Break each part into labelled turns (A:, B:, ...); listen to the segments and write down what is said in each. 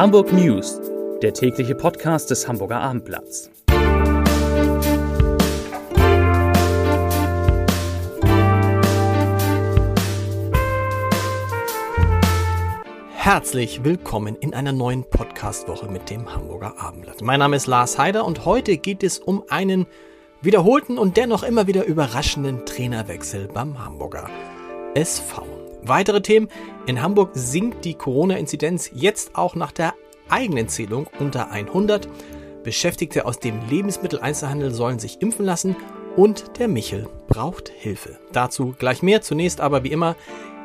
A: Hamburg News, der tägliche Podcast des Hamburger Abendblatts.
B: Herzlich willkommen in einer neuen Podcast-Woche mit dem Hamburger Abendblatt. Mein Name ist Lars Heider und heute geht es um einen wiederholten und dennoch immer wieder überraschenden Trainerwechsel beim Hamburger SV. Weitere Themen. In Hamburg sinkt die Corona-Inzidenz jetzt auch nach der eigenen Zählung unter 100. Beschäftigte aus dem Lebensmitteleinzelhandel sollen sich impfen lassen und der Michel braucht Hilfe. Dazu gleich mehr. Zunächst aber wie immer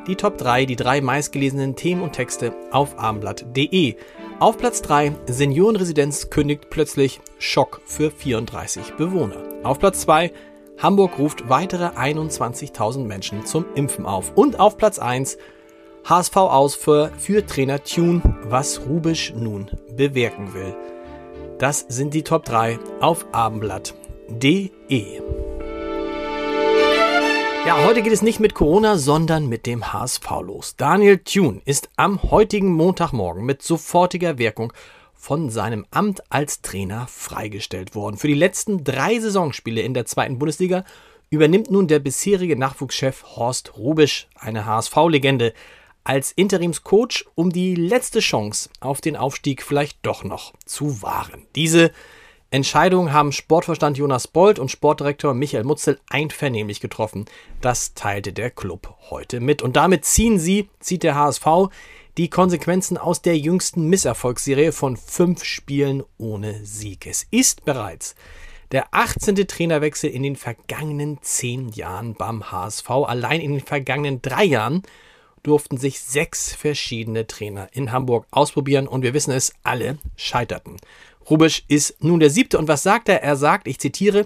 B: die Top 3, die drei meistgelesenen Themen und Texte auf abendblatt.de. Auf Platz 3 Seniorenresidenz kündigt plötzlich Schock für 34 Bewohner. Auf Platz 2 Hamburg ruft weitere 21.000 Menschen zum Impfen auf. Und auf Platz 1 HSV aus für, für Trainer Tune, was Rubisch nun bewirken will. Das sind die Top 3 auf abendblatt.de. Ja, heute geht es nicht mit Corona, sondern mit dem HSV los. Daniel Thune ist am heutigen Montagmorgen mit sofortiger Wirkung von seinem Amt als Trainer freigestellt worden. Für die letzten drei Saisonspiele in der zweiten Bundesliga übernimmt nun der bisherige Nachwuchschef Horst Rubisch, eine HSV-Legende, als Interimscoach, um die letzte Chance auf den Aufstieg vielleicht doch noch zu wahren. Diese Entscheidung haben Sportvorstand Jonas Bold und Sportdirektor Michael Mutzel einvernehmlich getroffen. Das teilte der Club heute mit. Und damit ziehen sie, zieht der HSV, die Konsequenzen aus der jüngsten Misserfolgsserie von fünf Spielen ohne Sieg. Es ist bereits der 18. Trainerwechsel in den vergangenen zehn Jahren beim HSV. Allein in den vergangenen drei Jahren durften sich sechs verschiedene Trainer in Hamburg ausprobieren und wir wissen es, alle scheiterten. Rubisch ist nun der siebte und was sagt er? Er sagt, ich zitiere,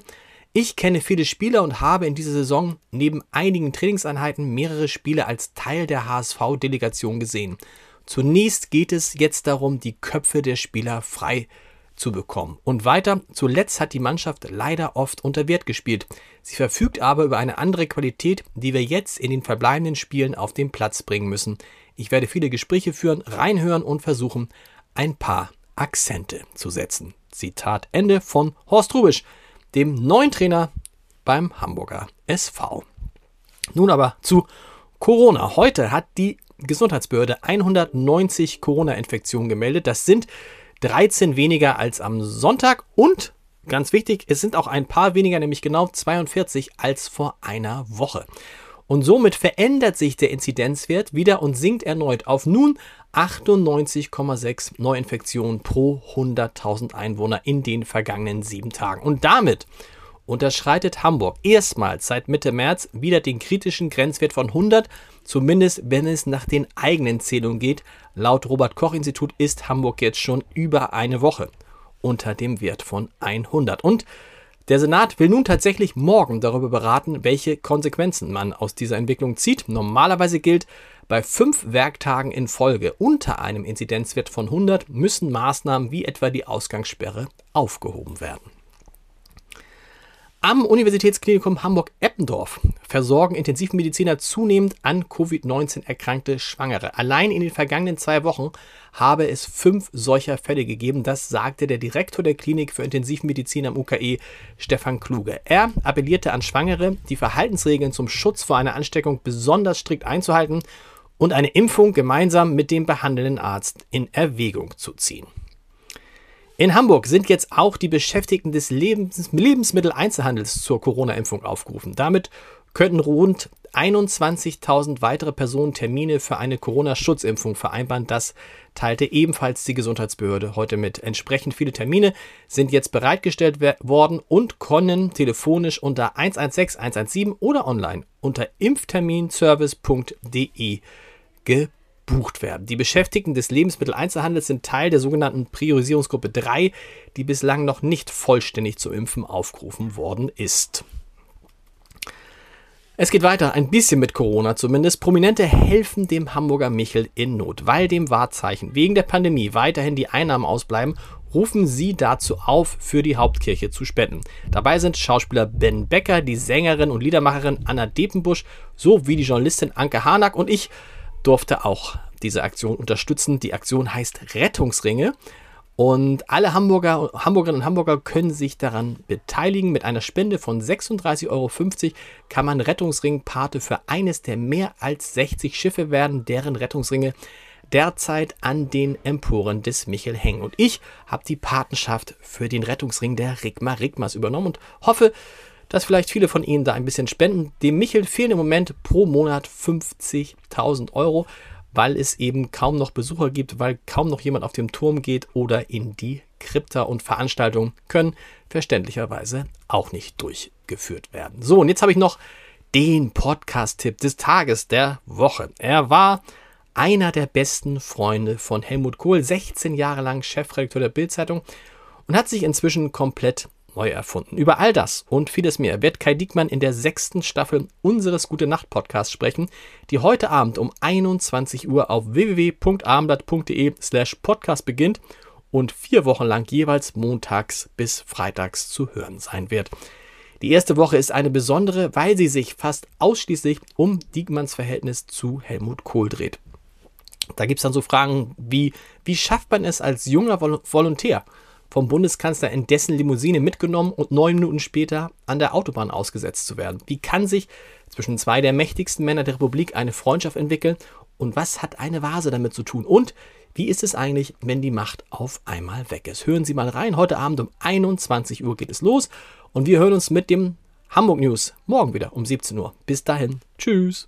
B: ich kenne viele Spieler und habe in dieser Saison neben einigen Trainingseinheiten mehrere Spiele als Teil der HSV-Delegation gesehen. Zunächst geht es jetzt darum, die Köpfe der Spieler frei zu bekommen. Und weiter, zuletzt hat die Mannschaft leider oft unter Wert gespielt. Sie verfügt aber über eine andere Qualität, die wir jetzt in den verbleibenden Spielen auf den Platz bringen müssen. Ich werde viele Gespräche führen, reinhören und versuchen, ein paar Akzente zu setzen. Zitat Ende von Horst Rubisch dem neuen Trainer beim Hamburger SV. Nun aber zu Corona. Heute hat die Gesundheitsbehörde 190 Corona-Infektionen gemeldet. Das sind 13 weniger als am Sonntag und ganz wichtig, es sind auch ein paar weniger, nämlich genau 42 als vor einer Woche. Und somit verändert sich der Inzidenzwert wieder und sinkt erneut auf nun 98,6 Neuinfektionen pro 100.000 Einwohner in den vergangenen sieben Tagen. Und damit unterschreitet Hamburg erstmals seit Mitte März wieder den kritischen Grenzwert von 100, zumindest wenn es nach den eigenen Zählungen geht. Laut Robert Koch Institut ist Hamburg jetzt schon über eine Woche unter dem Wert von 100. Und der Senat will nun tatsächlich morgen darüber beraten, welche Konsequenzen man aus dieser Entwicklung zieht. Normalerweise gilt, bei fünf Werktagen in Folge unter einem Inzidenzwert von 100 müssen Maßnahmen wie etwa die Ausgangssperre aufgehoben werden. Am Universitätsklinikum Hamburg-Eppendorf versorgen Intensivmediziner zunehmend an Covid-19 erkrankte Schwangere. Allein in den vergangenen zwei Wochen habe es fünf solcher Fälle gegeben. Das sagte der Direktor der Klinik für Intensivmedizin am UKE, Stefan Kluge. Er appellierte an Schwangere, die Verhaltensregeln zum Schutz vor einer Ansteckung besonders strikt einzuhalten und eine Impfung gemeinsam mit dem behandelnden Arzt in Erwägung zu ziehen. In Hamburg sind jetzt auch die Beschäftigten des Lebens Lebensmitteleinzelhandels zur Corona-Impfung aufgerufen. Damit könnten rund 21.000 weitere Personen Termine für eine Corona-Schutzimpfung vereinbaren. Das teilte ebenfalls die Gesundheitsbehörde heute mit. Entsprechend viele Termine sind jetzt bereitgestellt worden und können telefonisch unter 116 117 oder online unter impfterminservice.de gebucht werden. Die Beschäftigten des Lebensmitteleinzelhandels sind Teil der sogenannten Priorisierungsgruppe 3, die bislang noch nicht vollständig zum Impfen aufgerufen worden ist. Es geht weiter, ein bisschen mit Corona zumindest. Prominente helfen dem Hamburger Michel in Not. Weil dem Wahrzeichen wegen der Pandemie weiterhin die Einnahmen ausbleiben, rufen sie dazu auf, für die Hauptkirche zu spenden. Dabei sind Schauspieler Ben Becker, die Sängerin und Liedermacherin Anna Depenbusch sowie die Journalistin Anke Harnack und ich durfte auch diese Aktion unterstützen. Die Aktion heißt Rettungsringe. Und alle Hamburger, Hamburgerinnen und Hamburger können sich daran beteiligen. Mit einer Spende von 36,50 Euro kann man Rettungsringpate für eines der mehr als 60 Schiffe werden, deren Rettungsringe derzeit an den Emporen des Michel hängen. Und ich habe die Patenschaft für den Rettungsring der Rigma Rigmas übernommen und hoffe, dass vielleicht viele von Ihnen da ein bisschen spenden. Dem Michel fehlen im Moment pro Monat 50.000 Euro weil es eben kaum noch Besucher gibt, weil kaum noch jemand auf dem Turm geht oder in die Krypta und Veranstaltungen können verständlicherweise auch nicht durchgeführt werden. So, und jetzt habe ich noch den Podcast-Tipp des Tages der Woche. Er war einer der besten Freunde von Helmut Kohl, 16 Jahre lang Chefredakteur der Bildzeitung und hat sich inzwischen komplett neu erfunden. Über all das und vieles mehr wird Kai Diekmann in der sechsten Staffel unseres Gute Nacht Podcasts sprechen, die heute Abend um 21 Uhr auf www.abendblatt.de slash podcast beginnt und vier Wochen lang jeweils montags bis freitags zu hören sein wird. Die erste Woche ist eine besondere, weil sie sich fast ausschließlich um Diekmanns Verhältnis zu Helmut Kohl dreht. Da gibt es dann so Fragen wie, wie schafft man es als junger Volontär, vom Bundeskanzler in dessen Limousine mitgenommen und neun Minuten später an der Autobahn ausgesetzt zu werden. Wie kann sich zwischen zwei der mächtigsten Männer der Republik eine Freundschaft entwickeln und was hat eine Vase damit zu tun? Und wie ist es eigentlich, wenn die Macht auf einmal weg ist? Hören Sie mal rein. Heute Abend um 21 Uhr geht es los und wir hören uns mit dem Hamburg News morgen wieder um 17 Uhr. Bis dahin. Tschüss.